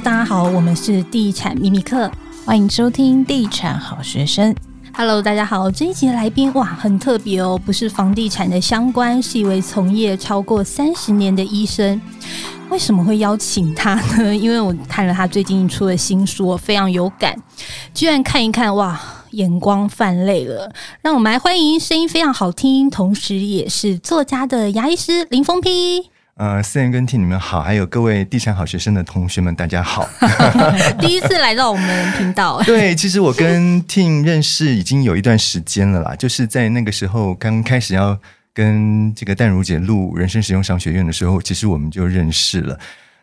大家好，我们是地产秘密课，欢迎收听地产好学生。Hello，大家好，这一集的来宾哇，很特别哦，不是房地产的相关，是一位从业超过三十年的医生。为什么会邀请他呢？因为我看了他最近出的新书，非常有感，居然看一看哇，眼光泛泪了。让我们来欢迎声音非常好听，同时也是作家的牙医师林峰批。呃，思妍跟 Tim 你们好，还有各位地产好学生的同学们，大家好。第一次来到我们频道。对，其实我跟 Tim 认识已经有一段时间了啦，就是在那个时候刚开始要跟这个淡如姐录人生实用商学院的时候，其实我们就认识了。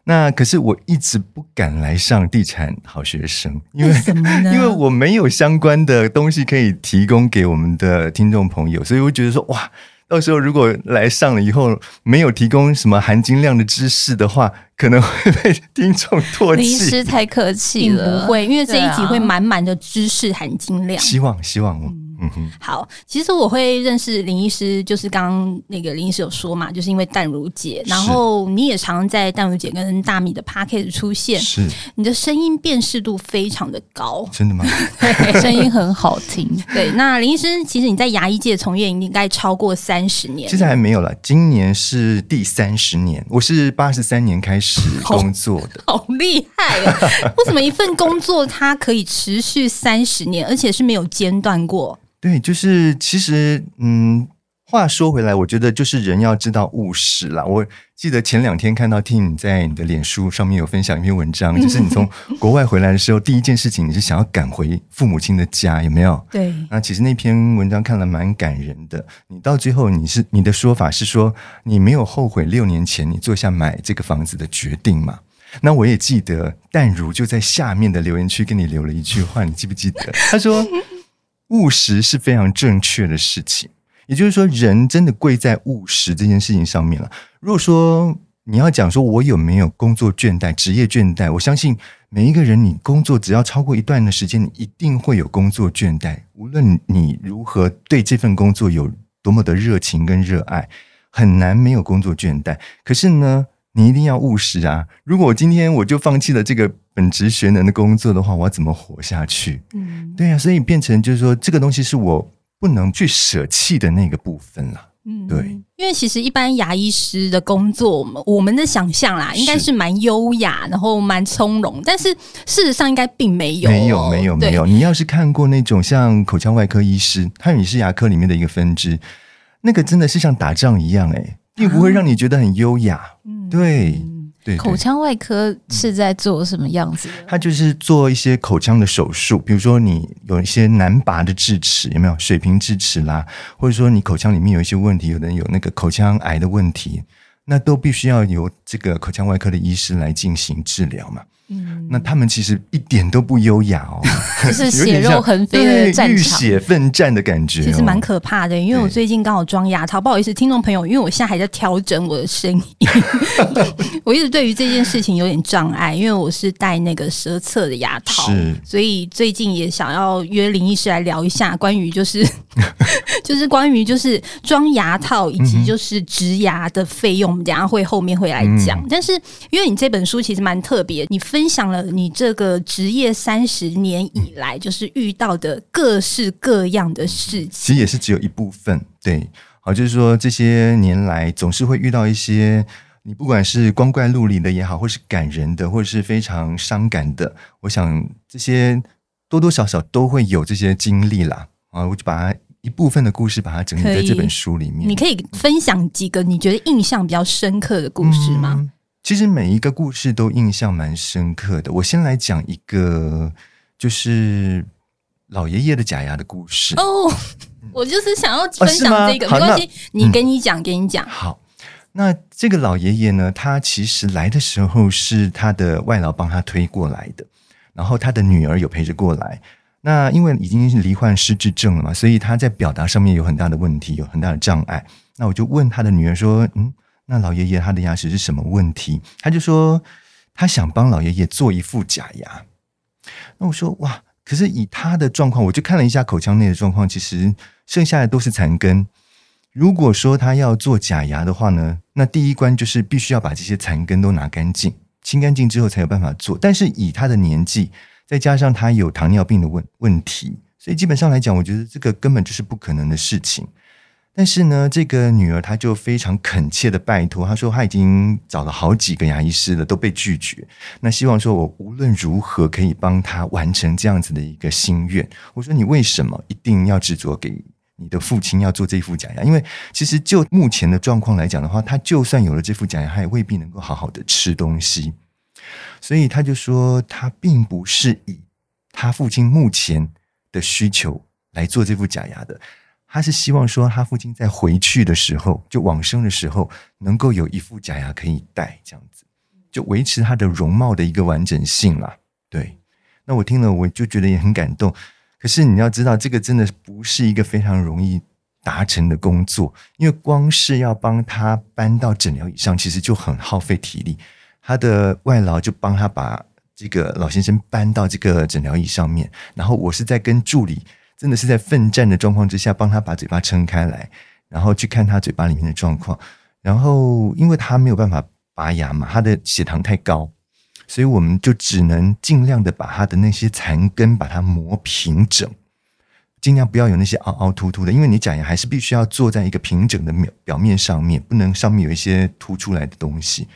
那可是我一直不敢来上地产好学生，因为，为什么呢？因为我没有相关的东西可以提供给我们的听众朋友，所以我觉得说哇。到时候如果来上了以后没有提供什么含金量的知识的话，可能会被听众唾弃。林医师太客气了，不会，因为这一集会满满的知识含金量。希望，希望。嗯嗯哼，好，其实我会认识林医师，就是刚刚那个林医师有说嘛，就是因为淡如姐，然后你也常在淡如姐跟大米的 podcast 出现，是你的声音辨识度非常的高，真的吗？对，声音很好听。对，那林医师，其实你在牙医界从业应该超过三十年，其实还没有了，今年是第三十年，我是八十三年开始 工作的，好，好厉害啊！为什么一份工作它可以持续三十年，而且是没有间断过？对，就是其实，嗯，话说回来，我觉得就是人要知道务实啦。我记得前两天看到听你在你的脸书上面有分享一篇文章，就是你从 国外回来的时候，第一件事情你是想要赶回父母亲的家，有没有？对。那其实那篇文章看了蛮感人的。你到最后，你是你的说法是说，你没有后悔六年前你做下买这个房子的决定嘛？那我也记得淡如就在下面的留言区跟你留了一句话，你记不记得？他说。务实是非常正确的事情，也就是说，人真的贵在务实这件事情上面了。如果说你要讲说我有没有工作倦怠、职业倦怠，我相信每一个人，你工作只要超过一段的时间，你一定会有工作倦怠。无论你如何对这份工作有多么的热情跟热爱，很难没有工作倦怠。可是呢，你一定要务实啊！如果今天我就放弃了这个本职学能的工作的话，我要怎么活下去？嗯，对呀、啊，所以变成就是说，这个东西是我不能去舍弃的那个部分了。嗯，对，因为其实一般牙医师的工作，我们我们的想象啦，应该是蛮优雅，然后蛮从容，但是事实上应该并没有、哦，没有，没有，没有。你要是看过那种像口腔外科医师，他也是牙科里面的一个分支，那个真的是像打仗一样、欸，哎。并不会让你觉得很优雅，嗯，对，对，对。口腔外科是在做什么样子的？他就是做一些口腔的手术，比如说你有一些难拔的智齿，有没有水平智齿啦？或者说你口腔里面有一些问题，有的人有那个口腔癌的问题，那都必须要由这个口腔外科的医师来进行治疗嘛。嗯，那他们其实一点都不优雅哦，就是 血肉横飞的战场，浴血奋战的感觉，其实蛮可怕的。因为我最近刚好装牙套，不好意思，听众朋友，因为我现在还在调整我的声音，我一直对于这件事情有点障碍，因为我是戴那个舌侧的牙套，是，所以最近也想要约林医师来聊一下关于就是就是关于就是装牙套以及就是植牙的费用，我们等下会后面会来讲。嗯、但是因为你这本书其实蛮特别，你分。分享了你这个职业三十年以来，就是遇到的各式各样的事情。其实也是只有一部分，对，好，就是说这些年来总是会遇到一些你不管是光怪陆离的也好，或是感人的，或者是非常伤感的，我想这些多多少少都会有这些经历啦。啊，我就把它一部分的故事把它整理在这本书里面。你可以分享几个你觉得印象比较深刻的故事吗？嗯其实每一个故事都印象蛮深刻的。我先来讲一个，就是老爷爷的假牙的故事。哦，我就是想要分享这个，哦、没关系，你跟你讲，跟你讲。好，那这个老爷爷呢，他其实来的时候是他的外劳帮他推过来的，然后他的女儿有陪着过来。那因为已经是罹患失智症了嘛，所以他在表达上面有很大的问题，有很大的障碍。那我就问他的女儿说：“嗯。”那老爷爷他的牙齿是什么问题？他就说他想帮老爷爷做一副假牙。那我说哇，可是以他的状况，我就看了一下口腔内的状况，其实剩下的都是残根。如果说他要做假牙的话呢，那第一关就是必须要把这些残根都拿干净。清干净之后才有办法做。但是以他的年纪，再加上他有糖尿病的问问题，所以基本上来讲，我觉得这个根本就是不可能的事情。但是呢，这个女儿她就非常恳切的拜托，她说她已经找了好几个牙医师了，都被拒绝。那希望说我无论如何可以帮她完成这样子的一个心愿。我说你为什么一定要执着给你的父亲要做这副假牙？因为其实就目前的状况来讲的话，他就算有了这副假牙，他也未必能够好好的吃东西。所以他就说，他并不是以他父亲目前的需求来做这副假牙的。他是希望说，他父亲在回去的时候，就往生的时候，能够有一副假牙可以戴，这样子就维持他的容貌的一个完整性啦。对，那我听了，我就觉得也很感动。可是你要知道，这个真的不是一个非常容易达成的工作，因为光是要帮他搬到诊疗椅上，其实就很耗费体力。他的外劳就帮他把这个老先生搬到这个诊疗椅上面，然后我是在跟助理。真的是在奋战的状况之下，帮他把嘴巴撑开来，然后去看他嘴巴里面的状况。然后，因为他没有办法拔牙嘛，他的血糖太高，所以我们就只能尽量的把他的那些残根把它磨平整，尽量不要有那些凹凹凸凸的。因为你假牙还是必须要坐在一个平整的表表面上面，不能上面有一些凸出来的东西。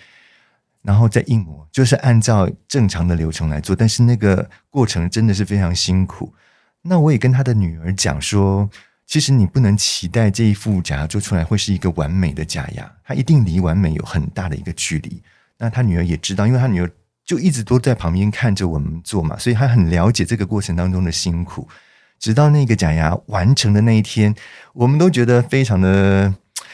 然后再硬磨，就是按照正常的流程来做，但是那个过程真的是非常辛苦。那我也跟他的女儿讲说，其实你不能期待这一副假牙做出来会是一个完美的假牙，它一定离完美有很大的一个距离。那他女儿也知道，因为他女儿就一直都在旁边看着我们做嘛，所以他很了解这个过程当中的辛苦。直到那个假牙完成的那一天，我们都觉得非常的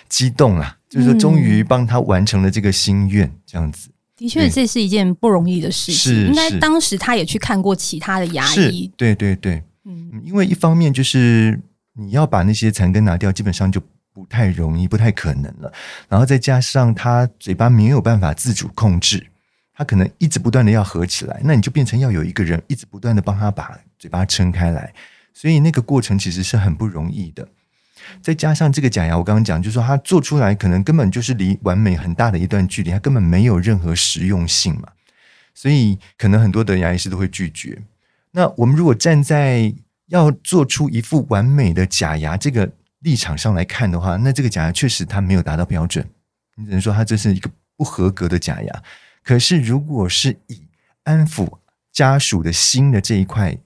激动啦，就是说终于帮他完成了这个心愿，这样子。的确，这是一件不容易的事情。应该当时他也去看过其他的牙医，对对对。嗯，因为一方面就是你要把那些残根拿掉，基本上就不太容易，不太可能了。然后再加上他嘴巴没有办法自主控制，他可能一直不断的要合起来，那你就变成要有一个人一直不断的帮他把嘴巴撑开来，所以那个过程其实是很不容易的。再加上这个假牙，我刚刚讲，就是说它做出来可能根本就是离完美很大的一段距离，它根本没有任何实用性嘛，所以可能很多的牙医师都会拒绝。那我们如果站在要做出一副完美的假牙这个立场上来看的话，那这个假牙确实它没有达到标准，你只能说它这是一个不合格的假牙。可是如果是以安抚家属的心的这一块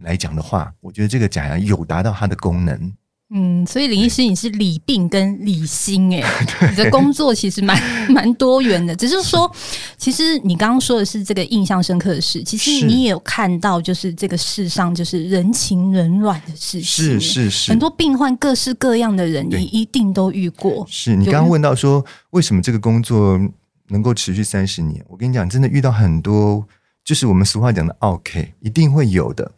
来讲的话，我觉得这个假牙有达到它的功能。嗯，所以林医师，你是理病跟理心 哎，你的工作其实蛮 蛮多元的。只是说，其实你刚刚说的是这个印象深刻的事，其实你也有看到，就是这个世上就是人情冷暖的事情，是是是，很多病患各式各样的人，你一定都遇过。是你刚刚问到说，为什么这个工作能够持续三十年？我跟你讲，真的遇到很多，就是我们俗话讲的 “OK”，一定会有的。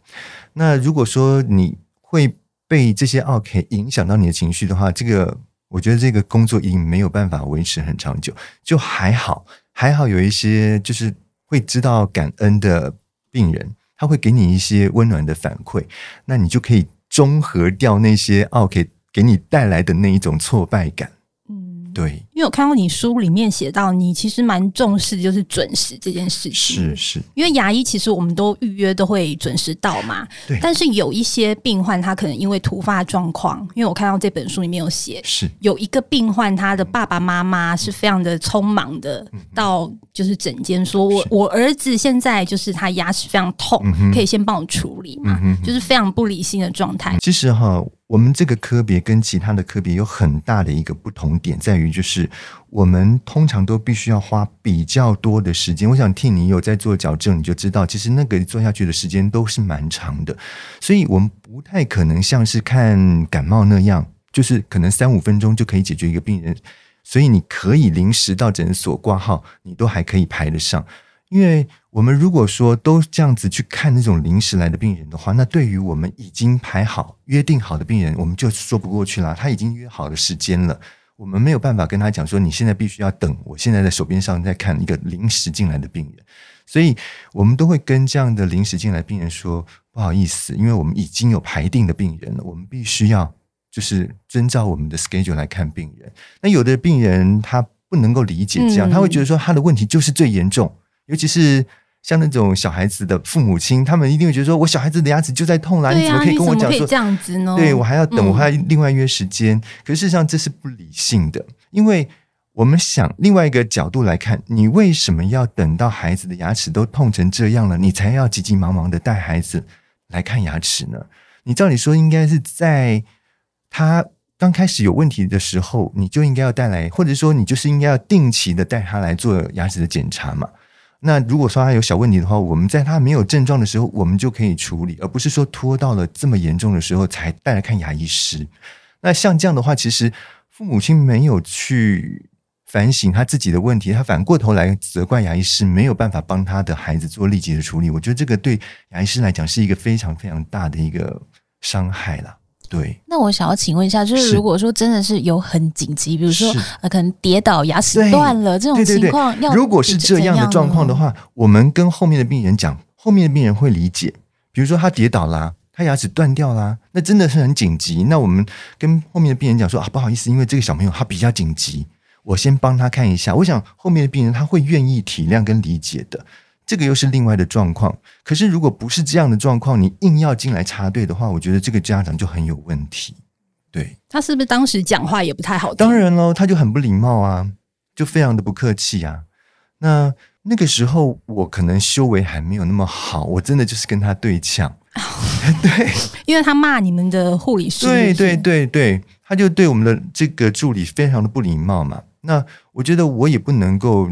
那如果说你会。被这些 OK 影响到你的情绪的话，这个我觉得这个工作已经没有办法维持很长久。就还好，还好有一些就是会知道感恩的病人，他会给你一些温暖的反馈，那你就可以中和掉那些 OK 给你带来的那一种挫败感。嗯对，因为我看到你书里面写到，你其实蛮重视就是准时这件事情。是是，因为牙医其实我们都预约都会准时到嘛。对。但是有一些病患他可能因为突发状况，因为我看到这本书里面有写，是有一个病患他的爸爸妈妈是非常的匆忙的到就是诊间说，我我儿子现在就是他牙齿非常痛，可以先帮我处理嘛，就是非常不理性的状态。其实哈。我们这个科别跟其他的科别有很大的一个不同点，在于就是我们通常都必须要花比较多的时间。我想听你有在做矫正，你就知道，其实那个做下去的时间都是蛮长的。所以我们不太可能像是看感冒那样，就是可能三五分钟就可以解决一个病人。所以你可以临时到诊所挂号，你都还可以排得上。因为我们如果说都这样子去看那种临时来的病人的话，那对于我们已经排好、约定好的病人，我们就说不过去了。他已经约好了时间了，我们没有办法跟他讲说，你现在必须要等，我现在在手边上在看一个临时进来的病人，所以我们都会跟这样的临时进来的病人说，不好意思，因为我们已经有排定的病人了，我们必须要就是遵照我们的 schedule 来看病人。那有的病人他不能够理解这样，他会觉得说他的问题就是最严重，尤其是。像那种小孩子的父母亲，他们一定会觉得说：“我小孩子的牙齿就在痛啦，啊、你怎么可以跟我讲说这样子呢？”对，我还要等，我还要另外约时间。嗯、可是事实上这是不理性的，因为我们想另外一个角度来看，你为什么要等到孩子的牙齿都痛成这样了，你才要急急忙忙的带孩子来看牙齿呢？你照理说应该是在他刚开始有问题的时候，你就应该要带来，或者说你就是应该要定期的带他来做牙齿的检查嘛。那如果说他有小问题的话，我们在他没有症状的时候，我们就可以处理，而不是说拖到了这么严重的时候才带来看牙医师。那像这样的话，其实父母亲没有去反省他自己的问题，他反过头来责怪牙医师没有办法帮他的孩子做立即的处理。我觉得这个对牙医师来讲是一个非常非常大的一个伤害了。对，那我想要请问一下，就是如果说真的是有很紧急，比如说呃，可能跌倒牙齿断了这种情况，对对对，如果是这样的状况的话，我们跟后面的病人讲，后面的病人会理解。比如说他跌倒啦，他牙齿断掉啦，那真的是很紧急。那我们跟后面的病人讲说啊，不好意思，因为这个小朋友他比较紧急，我先帮他看一下。我想后面的病人他会愿意体谅跟理解的。这个又是另外的状况。可是，如果不是这样的状况，你硬要进来插队的话，我觉得这个家长就很有问题。对，他是不是当时讲话也不太好听？当然喽，他就很不礼貌啊，就非常的不客气啊。那那个时候，我可能修为还没有那么好，我真的就是跟他对呛。对，因为他骂你们的护理师。对对对对，他就对我们的这个助理非常的不礼貌嘛。那我觉得我也不能够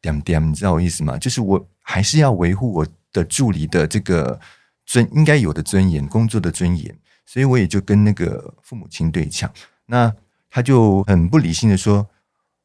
点点，你知道我意思吗？就是我。还是要维护我的助理的这个尊应该有的尊严，工作的尊严，所以我也就跟那个父母亲对呛。那他就很不理性的说，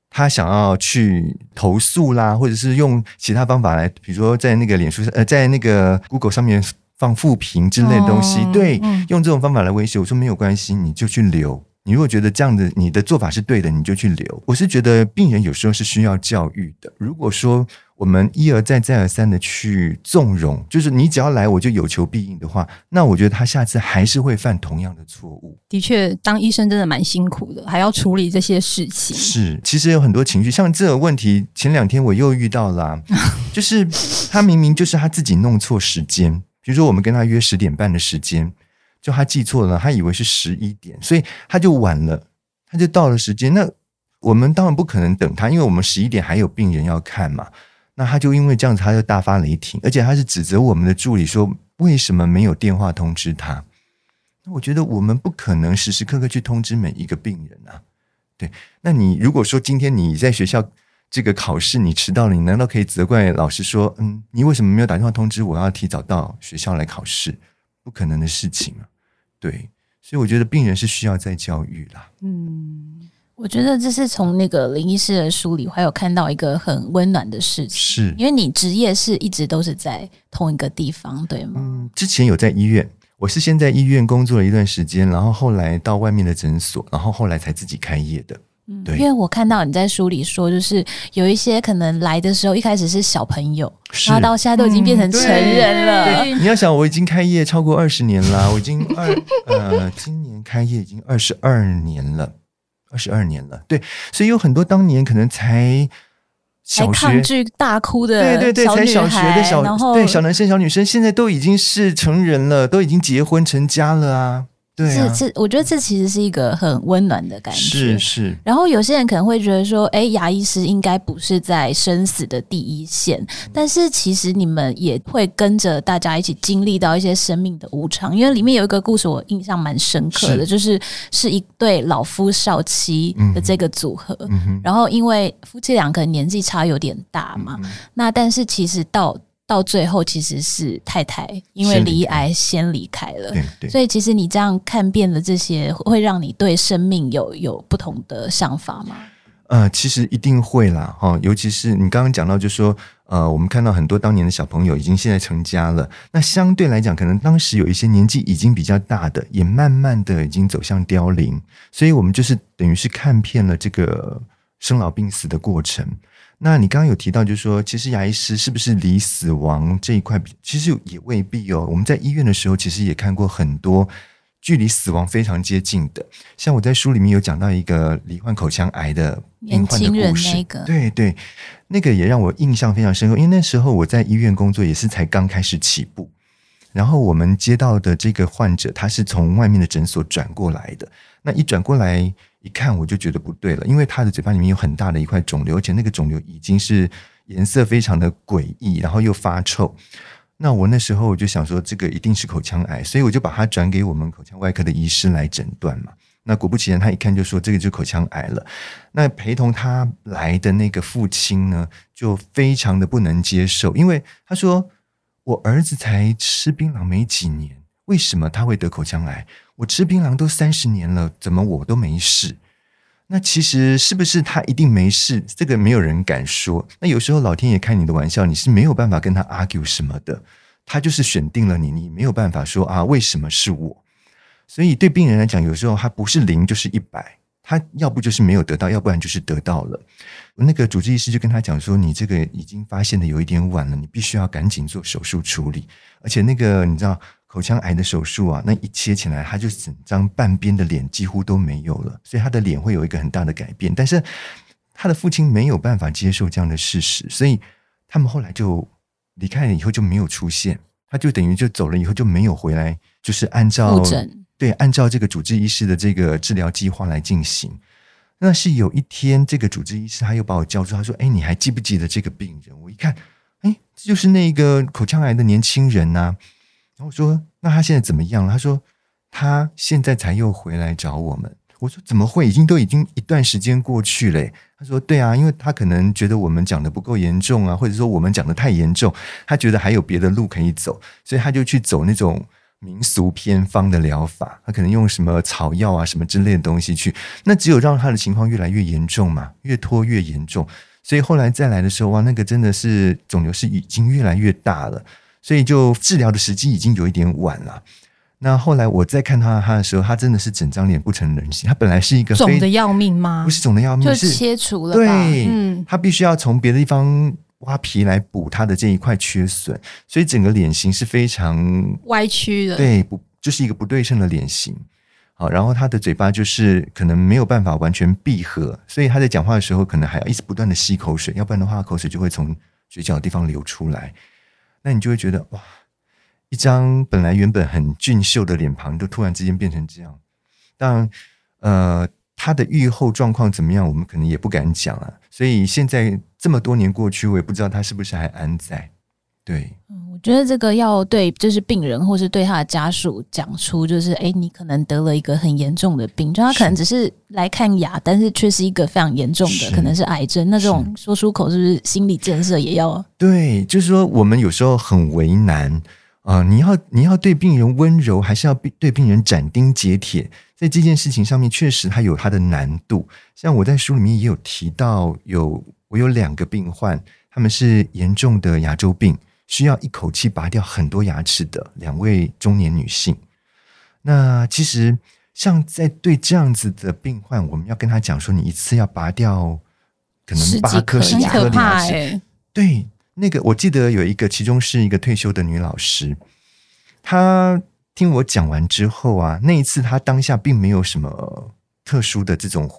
他想要去投诉啦，或者是用其他方法来，比如说在那个脸书上，呃，在那个 Google 上面放负评之类的东西，哦、对，嗯、用这种方法来威胁。我说没有关系，你就去留。你如果觉得这样的你的做法是对的，你就去留。我是觉得病人有时候是需要教育的。如果说我们一而再再而三的去纵容，就是你只要来我就有求必应的话，那我觉得他下次还是会犯同样的错误。的确，当医生真的蛮辛苦的，还要处理这些事情。是，其实有很多情绪，像这个问题，前两天我又遇到了啊，就是他明明就是他自己弄错时间，比如说我们跟他约十点半的时间，就他记错了，他以为是十一点，所以他就晚了，他就到了时间。那我们当然不可能等他，因为我们十一点还有病人要看嘛。那他就因为这样子，他就大发雷霆，而且他是指责我们的助理说，为什么没有电话通知他？那我觉得我们不可能时时刻刻去通知每一个病人啊。对，那你如果说今天你在学校这个考试你迟到了，你难道可以责怪老师说，嗯，你为什么没有打电话通知我要提早到学校来考试？不可能的事情啊。对，所以我觉得病人是需要再教育啦。嗯。我觉得这是从那个林医师的书里，还有看到一个很温暖的事情，是因为你职业是一直都是在同一个地方，对吗？嗯，之前有在医院，我是先在医院工作了一段时间，然后后来到外面的诊所，然后后来才自己开业的。嗯，对，因为我看到你在书里说，就是有一些可能来的时候一开始是小朋友，然后到现在都已经变成成人了。嗯、对，对，你要想，我已经开业超过二十年了，我已经二呃，今年开业已经二十二年了。二十二年了，对，所以有很多当年可能才小学抗拒大哭的，对对对，才小学的小，然后对小男生小女生，现在都已经是成人了，都已经结婚成家了啊。对啊，这这，我觉得这其实是一个很温暖的感觉。是是。然后有些人可能会觉得说，哎，牙医师应该不是在生死的第一线，但是其实你们也会跟着大家一起经历到一些生命的无常。因为里面有一个故事，我印象蛮深刻的，是就是是一对老夫少妻的这个组合。然后因为夫妻两个年纪差有点大嘛，嗯。那但是其实到到最后其实是太太因为离癌先离开了，所以其实你这样看遍了这些，会让你对生命有有不同的想法吗？呃，其实一定会啦，哈，尤其是你刚刚讲到，就是说，呃，我们看到很多当年的小朋友已经现在成家了，那相对来讲，可能当时有一些年纪已经比较大的，也慢慢的已经走向凋零，所以我们就是等于是看遍了这个生老病死的过程。那你刚刚有提到，就是说，其实牙医师是不是离死亡这一块，其实也未必哦。我们在医院的时候，其实也看过很多距离死亡非常接近的。像我在书里面有讲到一个罹患口腔癌的病患的故事，那个、对对，那个也让我印象非常深刻，因为那时候我在医院工作，也是才刚开始起步。然后我们接到的这个患者，他是从外面的诊所转过来的。那一转过来一看，我就觉得不对了，因为他的嘴巴里面有很大的一块肿瘤，而且那个肿瘤已经是颜色非常的诡异，然后又发臭。那我那时候我就想说，这个一定是口腔癌，所以我就把他转给我们口腔外科的医师来诊断嘛。那果不其然，他一看就说这个就口腔癌了。那陪同他来的那个父亲呢，就非常的不能接受，因为他说。我儿子才吃槟榔没几年，为什么他会得口腔癌？我吃槟榔都三十年了，怎么我都没事？那其实是不是他一定没事？这个没有人敢说。那有时候老天爷开你的玩笑，你是没有办法跟他 argue 什么的。他就是选定了你，你没有办法说啊，为什么是我？所以对病人来讲，有时候他不是零就是一百。他要不就是没有得到，要不然就是得到了。那个主治医师就跟他讲说：“你这个已经发现的有一点晚了，你必须要赶紧做手术处理。而且那个你知道，口腔癌的手术啊，那一切起来，他就整张半边的脸几乎都没有了，所以他的脸会有一个很大的改变。但是他的父亲没有办法接受这样的事实，所以他们后来就离开了，以后就没有出现，他就等于就走了以后就没有回来，就是按照。”对，按照这个主治医师的这个治疗计划来进行。那是有一天，这个主治医师他又把我叫住，他说：“哎，你还记不记得这个病人？”我一看，哎，这就是那个口腔癌的年轻人呐、啊。然后我说：“那他现在怎么样了？”他说：“他现在才又回来找我们。”我说：“怎么会？已经都已经一段时间过去了。”他说：“对啊，因为他可能觉得我们讲的不够严重啊，或者说我们讲的太严重，他觉得还有别的路可以走，所以他就去走那种。”民俗偏方的疗法，他可能用什么草药啊、什么之类的东西去，那只有让他的情况越来越严重嘛，越拖越严重。所以后来再来的时候，哇，那个真的是肿瘤是已经越来越大了，所以就治疗的时机已经有一点晚了。那后来我再看他他的时候，他真的是整张脸不成人形，他本来是一个肿的要命吗？不是肿的要命，就是切除了吧。对，嗯，他必须要从别的地方。挖皮来补他的这一块缺损，所以整个脸型是非常歪曲的。对，不就是一个不对称的脸型。好，然后他的嘴巴就是可能没有办法完全闭合，所以他在讲话的时候可能还要一直不断的吸口水，要不然的话口水就会从嘴角的地方流出来。那你就会觉得哇，一张本来原本很俊秀的脸庞，都突然之间变成这样。但，呃。他的愈后状况怎么样？我们可能也不敢讲啊。所以现在这么多年过去，我也不知道他是不是还安在。对，我觉得这个要对，就是病人或是对他的家属讲出，就是哎，你可能得了一个很严重的病，就他可能只是来看牙，但是却是一个非常严重的，可能是癌症。那这种说出口，是不是心理建设也要？对，就是说我们有时候很为难啊，呃，你要你要对病人温柔，还是要对病人斩钉截铁？在这件事情上面，确实它有它的难度。像我在书里面也有提到有，有我有两个病患，他们是严重的牙周病，需要一口气拔掉很多牙齿的两位中年女性。那其实像在对这样子的病患，我们要跟他讲说，你一次要拔掉可能八颗、十几颗的牙齿。对，那个我记得有一个，其中是一个退休的女老师，她。听我讲完之后啊，那一次她当下并没有什么特殊的这种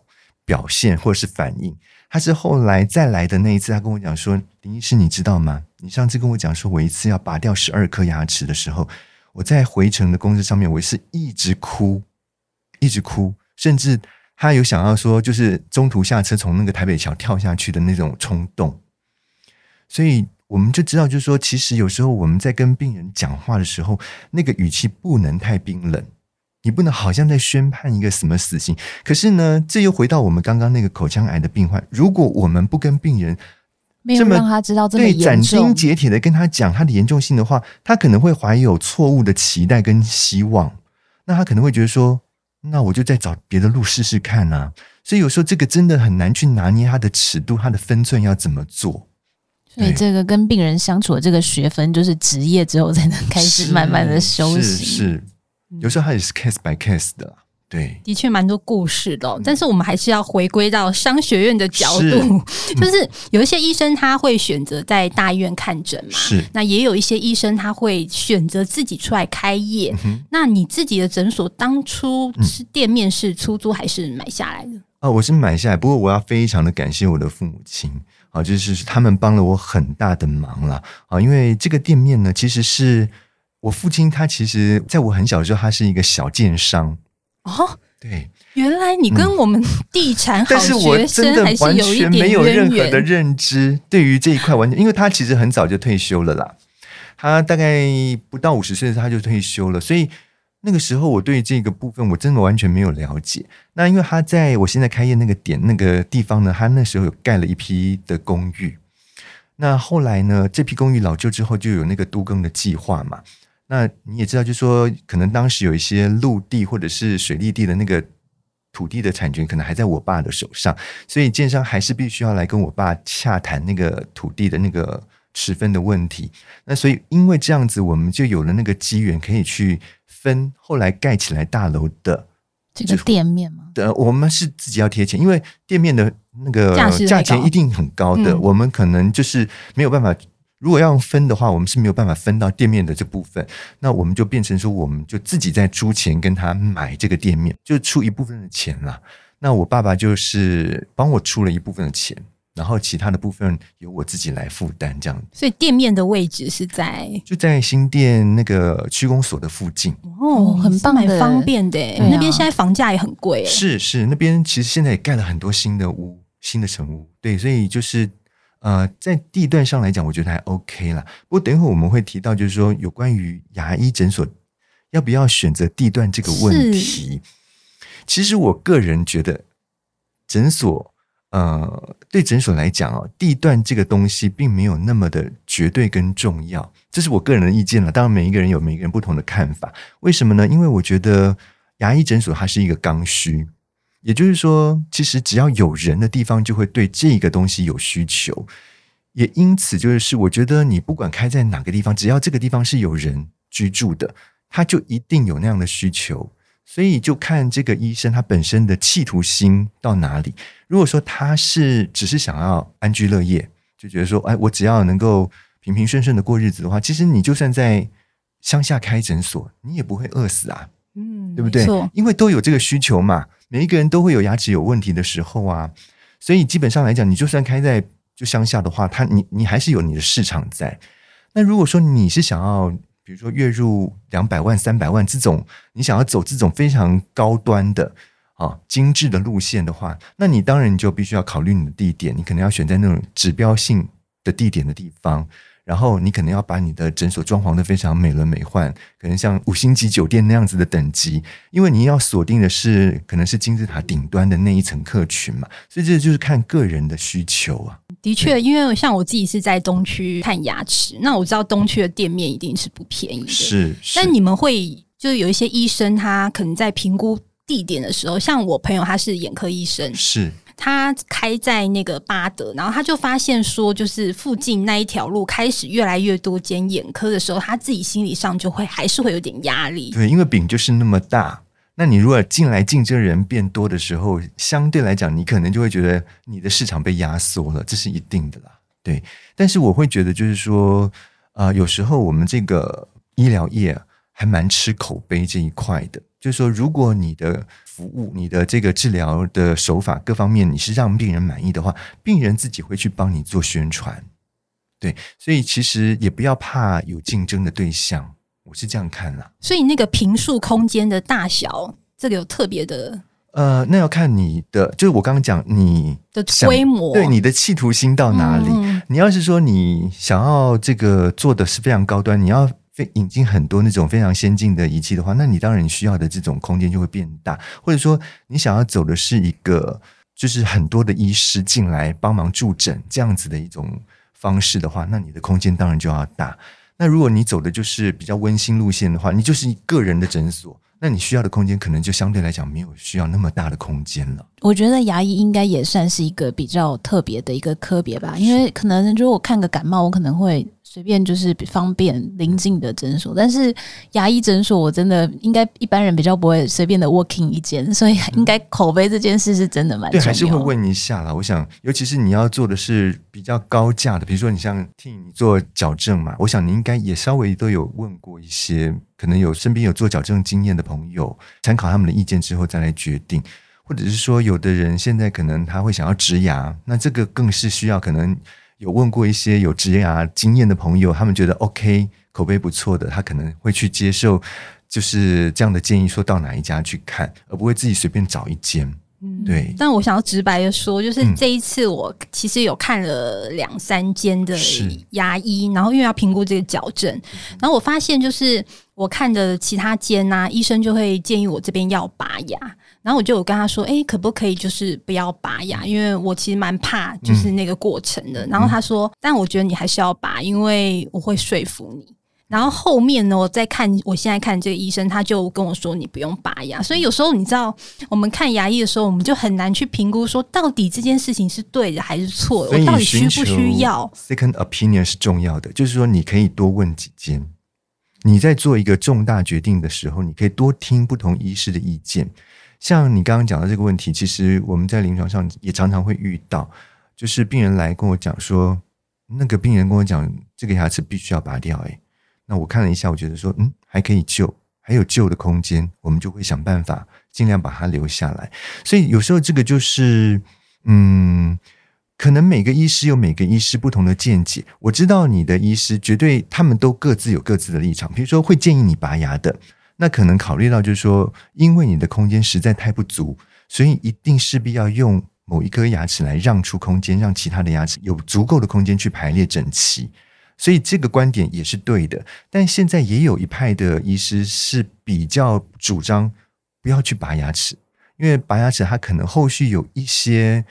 表现或者是反应，他是后来再来的那一次，他跟我讲说：“林医师，你知道吗？你上次跟我讲说我一次要拔掉十二颗牙齿的时候，我在回程的公车上面，我是一直哭，一直哭，甚至他有想要说，就是中途下车从那个台北桥跳下去的那种冲动，所以。”我们就知道，就是说，其实有时候我们在跟病人讲话的时候，那个语气不能太冰冷，你不能好像在宣判一个什么死刑。可是呢，这又回到我们刚刚那个口腔癌的病患，如果我们不跟病人没有让他知道这么对，斩钉截铁的跟他讲他的严重性的话，他可能会怀有错误的期待跟希望，那他可能会觉得说，那我就再找别的路试试看啊。所以有时候这个真的很难去拿捏他的尺度，他的分寸要怎么做。所以这个跟病人相处的这个学分，就是职业之后才能开始慢慢的修行。是，是，是，有时候他也是 case by case 的。对，的确蛮多故事的、哦。但是我们还是要回归到商学院的角度，是 就是有一些医生他会选择在大医院看诊嘛，是。那也有一些医生他会选择自己出来开业。嗯、那你自己的诊所当初是店面是出租还是买下来的？嗯、哦，我是买下来。不过我要非常的感谢我的父母亲。啊，就是他们帮了我很大的忙了啊！因为这个店面呢，其实是我父亲，他其实在我很小的时候，他是一个小建商哦。对，原来你跟我们地产好学生还是有一点渊源，但是我真的完全没有任何的认知，对于这一块完全，因为他其实很早就退休了啦，他大概不到五十岁的时候他就退休了，所以。那个时候，我对这个部分我真的完全没有了解。那因为他在我现在开业那个点那个地方呢，他那时候有盖了一批的公寓。那后来呢，这批公寓老旧之后，就有那个都更的计划嘛。那你也知道，就是说可能当时有一些陆地或者是水利地的那个土地的产权，可能还在我爸的手上，所以建商还是必须要来跟我爸洽谈那个土地的那个持分的问题。那所以因为这样子，我们就有了那个机缘可以去。分后来盖起来大楼的这个店面吗？的我们是自己要贴钱，因为店面的那个价钱一定很高的，我们可能就是没有办法。如果要分的话，我们是没有办法分到店面的这部分，那我们就变成说，我们就自己在出钱跟他买这个店面，就出一部分的钱啦。那我爸爸就是帮我出了一部分的钱。然后其他的部分由我自己来负担，这样。所以店面的位置是在就在新店那个区公所的附近哦，很棒，很方便的。那边现在房价也很贵，是是，那边其实现在也盖了很多新的屋，新的城屋。对，所以就是呃，在地段上来讲，我觉得还 OK 啦。不过等一会儿我们会提到，就是说有关于牙医诊所要不要选择地段这个问题。其实我个人觉得诊所。呃，对诊所来讲哦，地段这个东西并没有那么的绝对跟重要，这是我个人的意见了。当然，每一个人有每一个人不同的看法。为什么呢？因为我觉得牙医诊所它是一个刚需，也就是说，其实只要有人的地方，就会对这个东西有需求。也因此，就是我觉得你不管开在哪个地方，只要这个地方是有人居住的，他就一定有那样的需求。所以就看这个医生他本身的企图心到哪里。如果说他是只是想要安居乐业，就觉得说，哎，我只要能够平平顺顺的过日子的话，其实你就算在乡下开诊所，你也不会饿死啊，嗯，对不对？因为都有这个需求嘛，每一个人都会有牙齿有问题的时候啊，所以基本上来讲，你就算开在就乡下的话，他你你还是有你的市场在。那如果说你是想要，比如说月入两百万、三百万这种，你想要走这种非常高端的啊精致的路线的话，那你当然你就必须要考虑你的地点，你可能要选在那种指标性的地点的地方。然后你可能要把你的诊所装潢的非常美轮美奂，可能像五星级酒店那样子的等级，因为你要锁定的是可能是金字塔顶端的那一层客群嘛，所以这就是看个人的需求啊。的确，因为像我自己是在东区看牙齿，那我知道东区的店面一定是不便宜的，是。是但你们会就是有一些医生，他可能在评估地点的时候，像我朋友他是眼科医生，是。他开在那个巴德，然后他就发现说，就是附近那一条路开始越来越多间眼科的时候，他自己心理上就会还是会有点压力。对，因为饼就是那么大，那你如果进来竞争人变多的时候，相对来讲，你可能就会觉得你的市场被压缩了，这是一定的啦。对，但是我会觉得就是说，呃，有时候我们这个医疗业还蛮吃口碑这一块的，就是说，如果你的服务你的这个治疗的手法各方面，你是让病人满意的话，病人自己会去帮你做宣传。对，所以其实也不要怕有竞争的对象，我是这样看啦。所以那个坪数空间的大小，这个有特别的？呃，那要看你的，就是我刚刚讲你的规模，对你的企图心到哪里。嗯。你要是说你想要这个做的是非常高端，你要。引进很多那种非常先进的仪器的话，那你当然需要的这种空间就会变大，或者说你想要走的是一个就是很多的医师进来帮忙助诊这样子的一种方式的话，那你的空间当然就要大。那如果你走的就是比较温馨路线的话，你就是个人的诊所，那你需要的空间可能就相对来讲没有需要那么大的空间了。我觉得牙医应该也算是一个比较特别的一个科别吧，因为可能如果看个感冒，我可能会。随随便就是方便临近的诊所。但是牙医诊所，我真的应该一般人比较不会随便的 working 一间，所以应该口碑这件事是真的蛮。对，还是会问一下啦。我想，尤其是你要做的是比较高价的，比如说你像替你做矫正嘛，我想你应该也稍微都有问过一些，可能有身边有做矫正经验的朋友，参考他们的意见之后再来决定。或者是说，有的人现在可能他会想要植牙，那这个更是需要可能有问过一些有植牙经验的朋友，他们觉得 OK，口碑不错的，他可能会去接受，就是这样的建议，说到哪一家去看，而不会自己随便找一间。嗯，对。但我想要直白的说，就是这一次我其实有看了两三间的牙医，然后因为要评估这个矫正，然后我发现就是我看的其他间呢，医生就会建议我这边要拔牙。然后我就有跟他说：“哎，可不可以就是不要拔牙？因为我其实蛮怕就是那个过程的。嗯”然后他说：“但我觉得你还是要拔，因为我会说服你。”然后后面呢，我再看我现在看这个医生，他就跟我说：“你不用拔牙。”所以有时候你知道，我们看牙医的时候，我们就很难去评估说到底这件事情是对的还是错的，我到底需不需要？Second opinion 是重要的，就是说你可以多问几间。你在做一个重大决定的时候，你可以多听不同医师的意见。像你刚刚讲的这个问题，其实我们在临床上也常常会遇到，就是病人来跟我讲说，那个病人跟我讲，这个牙齿必须要拔掉。诶，那我看了一下，我觉得说，嗯，还可以救，还有救的空间，我们就会想办法尽量把它留下来。所以有时候这个就是，嗯，可能每个医师有每个医师不同的见解。我知道你的医师绝对他们都各自有各自的立场，比如说会建议你拔牙的。那可能考虑到就是说，因为你的空间实在太不足，所以一定势必要用某一颗牙齿来让出空间，让其他的牙齿有足够的空间去排列整齐。所以这个观点也是对的。但现在也有一派的医师是比较主张不要去拔牙齿，因为拔牙齿它可能后续有一些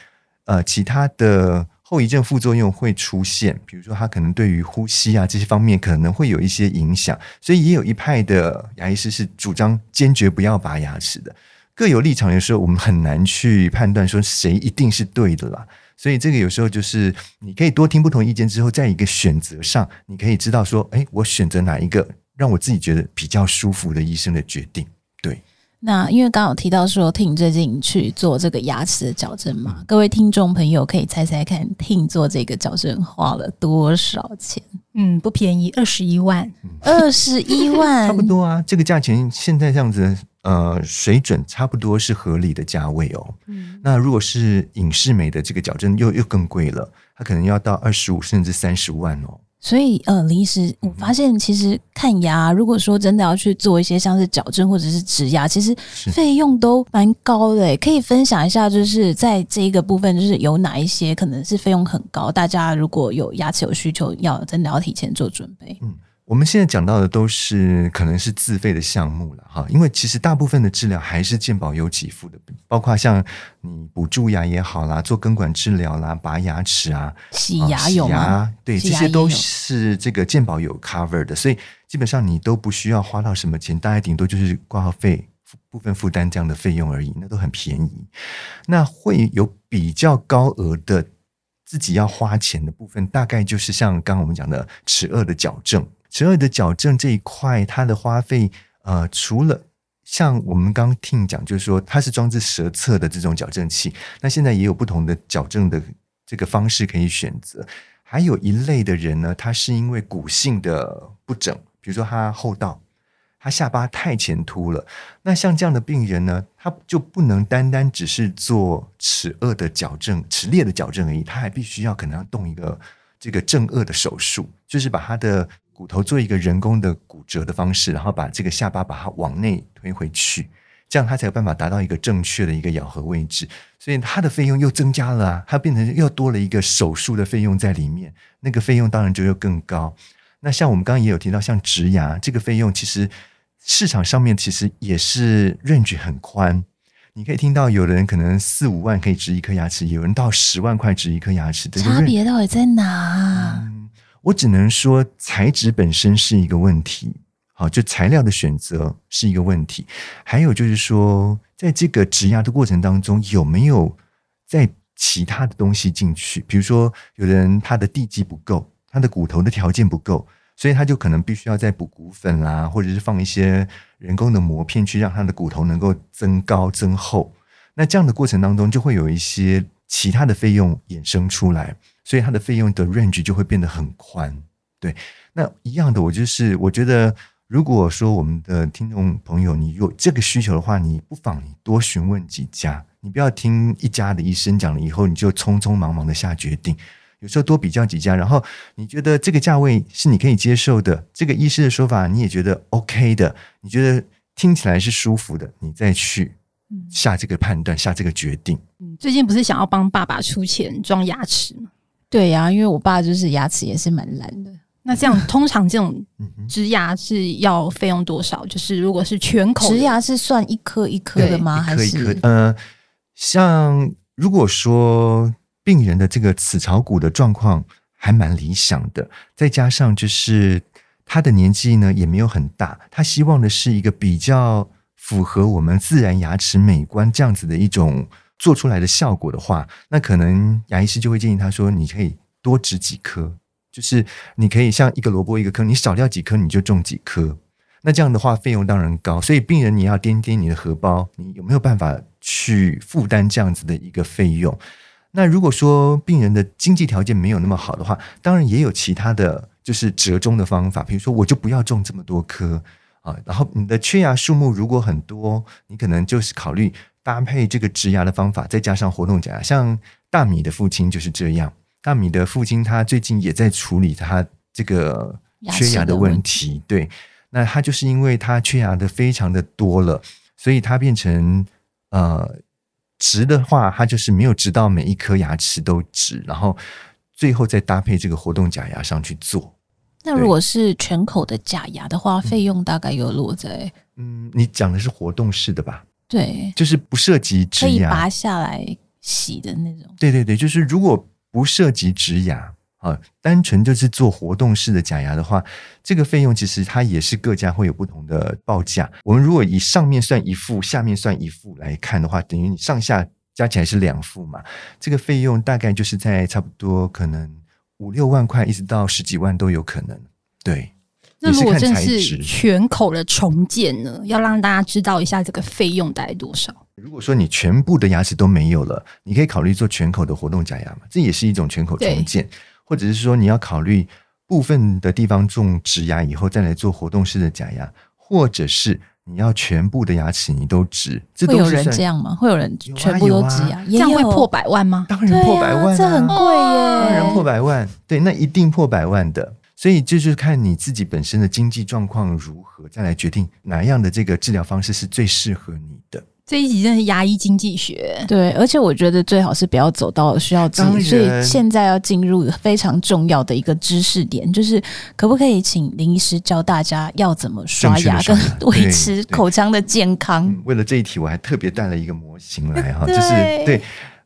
呃其他的。后遗症副作用会出现，比如说他可能对于呼吸啊这些方面可能会有一些影响，所以也有一派的牙医师是主张坚决不要拔牙齿的。各有立场，有时候我们很难去判断说谁一定是对的啦。所以这个有时候就是你可以多听不同意见之后，在一个选择上，你可以知道说，哎，我选择哪一个让我自己觉得比较舒服的医生的决定，那因为刚刚有提到说，Tim 最近去做这个牙齿的矫正嘛，各位听众朋友可以猜猜看，Tim 做这个矫正花了多少钱？嗯，不便宜，二十一万，二十一万，差不多啊。这个价钱现在这样子，呃，水准差不多是合理的价位哦。嗯，那如果是影视美的这个矫正又又更贵了，它可能要到二十五甚至三十万哦。所以，呃，林医师，我发现其实看牙，如果说真的要去做一些像是矫正或者是植牙，其实费用都蛮高的。可以分享一下，就是在这一个部分，就是有哪一些可能是费用很高？大家如果有牙齿有需求，要真的要提前做准备。嗯。我们现在讲到的都是可能是自费的项目了哈，因为其实大部分的治疗还是健保有给付的，包括像你补蛀牙也好啦，做根管治疗啦，拔牙齿啊，洗牙有吗？啊、对，这些都是这个健保有 cover 的，所以基本上你都不需要花到什么钱，大概顶多就是挂号费部分负担这样的费用而已，那都很便宜。那会有比较高额的自己要花钱的部分，大概就是像刚刚我们讲的齿颚的矫正。齿顎的矫正这一块，它的花费，呃，除了像我们刚听讲，就是说它是装置舌侧的这种矫正器，那现在也有不同的矫正的这个方式可以选择。还有一类的人呢，他是因为骨性的不整，比如说他后倒，他下巴太前凸了，那像这样的病人呢，他就不能单单只是做齿颚的矫正、齿列的矫正而已，他还必须要可能要动一个这个正颚的手术，就是把他的。骨头做一个人工的骨折的方式，然后把这个下巴把它往内推回去，这样它才有办法达到一个正确的一个咬合位置。所以它的费用又增加了啊，它变成又多了一个手术的费用在里面，那个费用当然就又更高。那像我们刚刚也有提到，像植牙这个费用，其实市场上面其实也是 range 很宽。你可以听到有的人可能四五万可以植一颗牙齿，有人到十万块植一颗牙齿，差别到底在哪？嗯我只能说，材质本身是一个问题，好，就材料的选择是一个问题。还有就是说，在这个植牙的过程当中，有没有在其他的东西进去？比如说，有的人他的地基不够，他的骨头的条件不够，所以他就可能必须要再补骨粉啦，或者是放一些人工的膜片去让他的骨头能够增高增厚。那这样的过程当中，就会有一些其他的费用衍生出来，所以它的费用的 range 就会变得很宽。对，那一样的，我就是我觉得，如果说我们的听众朋友你有这个需求的话，你不妨你多询问几家，你不要听一家的医生讲了以后，你就匆匆忙忙的下决定。有时候多比较几家，然后你觉得这个价位是你可以接受的，这个医师的说法你也觉得 OK 的，你觉得听起来是舒服的，你再去。下这个判断，下这个决定。嗯，最近不是想要帮爸爸出钱装牙齿吗？对呀、啊，因为我爸就是牙齿也是蛮烂的。那这样，通常这种植牙是要费用多少？就是如果是全口植牙是算一颗一颗的吗？还是呃，像如果说病人的这个齿槽骨的状况还蛮理想的，再加上就是他的年纪呢也没有很大，他希望的是一个比较。符合我们自然牙齿美观这样子的一种做出来的效果的话，那可能牙医师就会建议他说：“你可以多植几颗，就是你可以像一个萝卜一个坑，你少掉几颗你就种几颗。那这样的话费用当然高，所以病人你要掂掂你的荷包，你有没有办法去负担这样子的一个费用？那如果说病人的经济条件没有那么好的话，当然也有其他的就是折中的方法，比如说我就不要种这么多颗。”啊，然后你的缺牙数目如果很多，你可能就是考虑搭配这个植牙的方法，再加上活动假牙。像大米的父亲就是这样，大米的父亲他最近也在处理他这个缺牙的问题。对，那他就是因为他缺牙的非常的多了，所以他变成呃植的话，他就是没有植到每一颗牙齿都植，然后最后再搭配这个活动假牙上去做。那如果是全口的假牙的话，费用大概有落在……嗯，你讲的是活动式的吧？对，就是不涉及植牙，可以拔下来洗的那种。对对对，就是如果不涉及植牙啊，单纯就是做活动式的假牙的话，这个费用其实它也是各家会有不同的报价。我们如果以上面算一副，下面算一副来看的话，等于你上下加起来是两副嘛，这个费用大概就是在差不多可能。五六万块，一直到十几万都有可能。对，那如果真是全口的重建呢？要让大家知道一下这个费用大概多少？如果说你全部的牙齿都没有了，你可以考虑做全口的活动假牙嘛，这也是一种全口重建。或者是说你要考虑部分的地方种植牙以后再来做活动式的假牙，或者是。你要全部的牙齿你都植，这都是会有人这样吗？会有人全部都植牙，这样会破百万吗？当然破百万，啊，这很贵耶！当然破百万，对，那一定破百万的。所以就是看你自己本身的经济状况如何，再来决定哪样的这个治疗方式是最适合你的。这一集真的是牙医经济学，对，而且我觉得最好是不要走到需要治，所以现在要进入非常重要的一个知识点，就是可不可以请林医师教大家要怎么刷牙，跟 维持口腔的健康？为了这一题，我还特别带了一个模型来哈，就是对，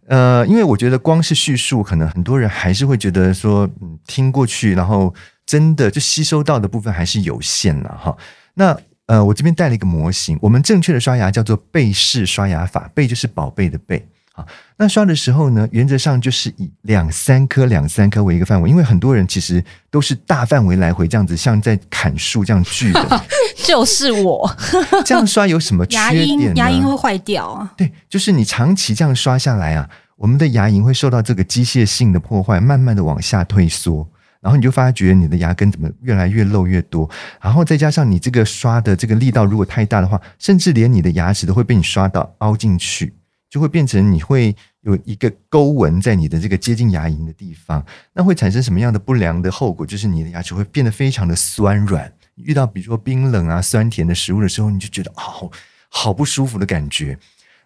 呃，因为我觉得光是叙述，可能很多人还是会觉得说，嗯，听过去，然后真的就吸收到的部分还是有限了哈。那呃，我这边带了一个模型。我们正确的刷牙叫做贝式刷牙法，贝就是宝贝的贝。啊，那刷的时候呢，原则上就是以两三颗、两三颗为一个范围，因为很多人其实都是大范围来回这样子，像在砍树这样锯的。就是我 这样刷有什么缺点呢？牙龈牙龈会坏掉啊。对，就是你长期这样刷下来啊，我们的牙龈会受到这个机械性的破坏，慢慢的往下退缩。然后你就发觉你的牙根怎么越来越漏越多，然后再加上你这个刷的这个力道如果太大的话，甚至连你的牙齿都会被你刷到凹进去，就会变成你会有一个沟纹在你的这个接近牙龈的地方，那会产生什么样的不良的后果？就是你的牙齿会变得非常的酸软，遇到比如说冰冷啊、酸甜的食物的时候，你就觉得哦，好不舒服的感觉。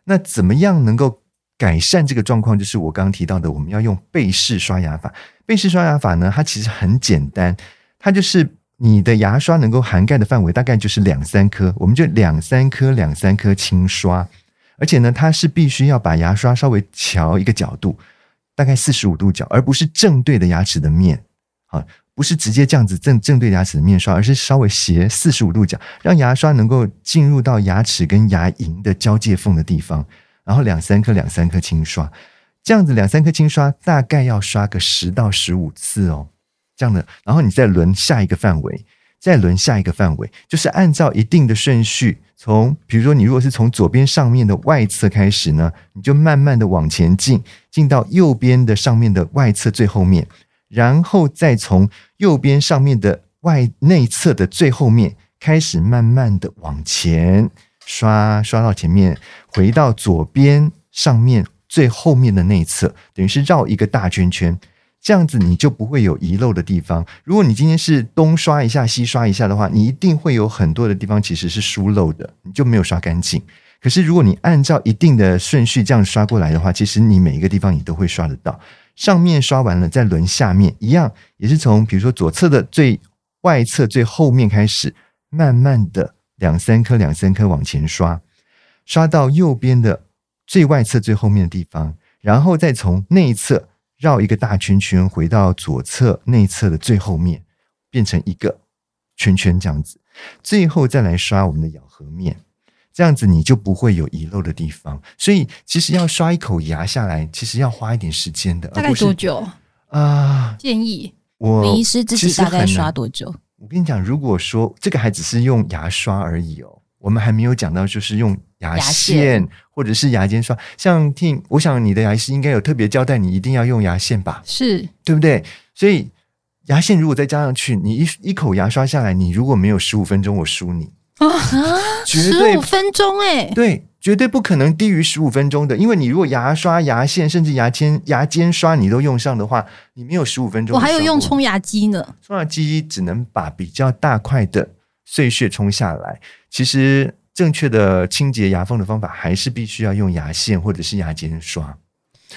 那怎么样能够改善这个状况？就是我刚刚提到的，我们要用背式刷牙法。背式刷牙法呢，它其实很简单，它就是你的牙刷能够涵盖的范围大概就是两三颗，我们就两三颗两三颗轻刷，而且呢，它是必须要把牙刷稍微调一个角度，大概四十五度角，而不是正对着牙齿的面，啊，不是直接这样子正正对牙齿的面刷，而是稍微斜四十五度角，让牙刷能够进入到牙齿跟牙龈的交界缝的地方，然后两三颗两三颗轻刷。这样子两三颗轻刷，大概要刷个十到十五次哦。这样的，然后你再轮下一个范围，再轮下一个范围，就是按照一定的顺序，从比如说你如果是从左边上面的外侧开始呢，你就慢慢的往前进，进到右边的上面的外侧最后面，然后再从右边上面的外内侧的最后面开始慢慢的往前刷，刷到前面，回到左边上面最后面的那一侧，等于是绕一个大圈圈。这样子你就不会有遗漏的地方。如果你今天是东刷一下西刷一下的话，你一定会有很多的地方其实是疏漏的，你就没有刷干净。可是如果你按照一定的顺序这样刷过来的话，其实你每一个地方你都会刷得到。上面刷完了再轮下面，一样也是从比如说左侧的最外侧最后面开始，慢慢的两三颗两三颗往前刷，刷到右边的最外侧最后面的地方，然后再从内侧。绕一个大圈圈，回到左侧内侧的最后面，变成一个圈圈这样子。最后再来刷我们的咬合面，这样子你就不会有遗漏的地方。所以其实要刷一口牙下来，其实要花一点时间的。大概多久啊？呃、建议我林医师自己大概刷多久？我跟你讲，如果说这个还只是用牙刷而已哦。我们还没有讲到，就是用牙线或者是牙尖刷。像听，我想你的牙医师应该有特别交代，你一定要用牙线吧？是，对不对？所以牙线如果再加上去，你一一口牙刷下来，你如果没有十五分钟，我输你啊！十五分钟哎，对，绝对不可能低于十五分钟的，因为你如果牙刷、牙线甚至牙尖、牙尖刷你都用上的话，你没有十五分钟。我还有用冲牙机呢，冲牙机只能把比较大块的碎屑冲下来。其实正确的清洁牙缝的方法，还是必须要用牙线或者是牙尖刷。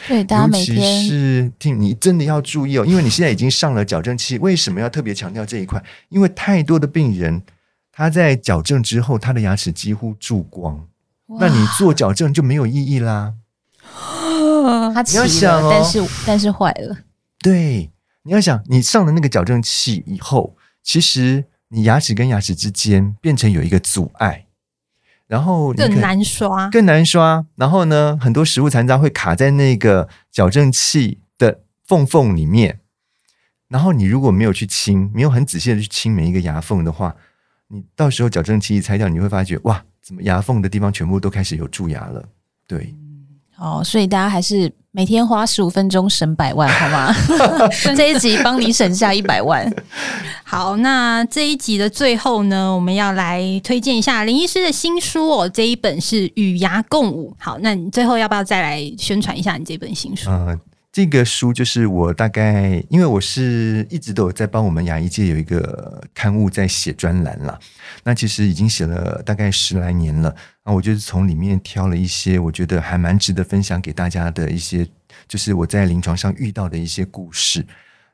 对，大家每天，尤其是听你真的要注意哦，因为你现在已经上了矫正器。为什么要特别强调这一块？因为太多的病人他在矫正之后，他的牙齿几乎蛀光，那你做矫正就没有意义啦。他起了，你要想哦，但是但是坏了。对，你要想，你上了那个矫正器以后，其实。你牙齿跟牙齿之间变成有一个阻碍，然后更难刷，更难刷。然后呢，很多食物残渣会卡在那个矫正器的缝缝里面。然后你如果没有去清，没有很仔细的去清每一个牙缝的话，你到时候矫正器一拆掉，你会发觉哇，怎么牙缝的地方全部都开始有蛀牙了？对。哦，所以大家还是每天花十五分钟省百万，好吗？这一集帮你省下一百万。好，那这一集的最后呢，我们要来推荐一下林医师的新书哦。这一本是《与牙共舞》。好，那你最后要不要再来宣传一下你这本新书？呃这个书就是我大概，因为我是一直都有在帮我们牙医界有一个刊物在写专栏啦。那其实已经写了大概十来年了。那我就是从里面挑了一些我觉得还蛮值得分享给大家的一些，就是我在临床上遇到的一些故事。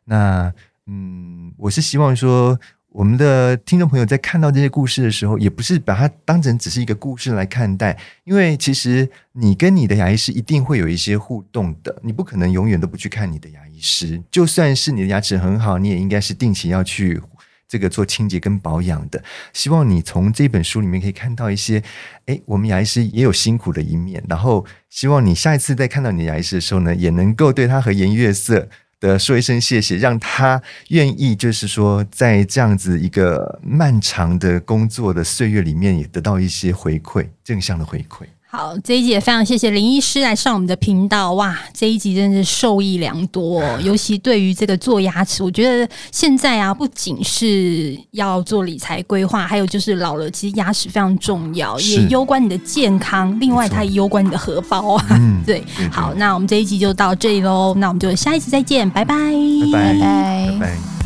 那嗯，我是希望说。我们的听众朋友在看到这些故事的时候，也不是把它当成只是一个故事来看待，因为其实你跟你的牙医师一定会有一些互动的，你不可能永远都不去看你的牙医师。就算是你的牙齿很好，你也应该是定期要去这个做清洁跟保养的。希望你从这本书里面可以看到一些，诶，我们牙医师也有辛苦的一面。然后，希望你下一次再看到你的牙医师的时候呢，也能够对他和颜悦色的说一声谢谢，让他愿意，就是说，在这样子一个漫长的工作的岁月里面，也得到一些回馈，正向的回馈。好，这一集也非常谢谢林医师来上我们的频道，哇，这一集真的是受益良多哦，尤其对于这个做牙齿，我觉得现在啊，不仅是要做理财规划，还有就是老了，其实牙齿非常重要，也攸关你的健康，另外它也攸关你的荷包啊。嗯，对，好，那我们这一集就到这里喽，那我们就下一集再见，拜拜，拜拜，拜拜。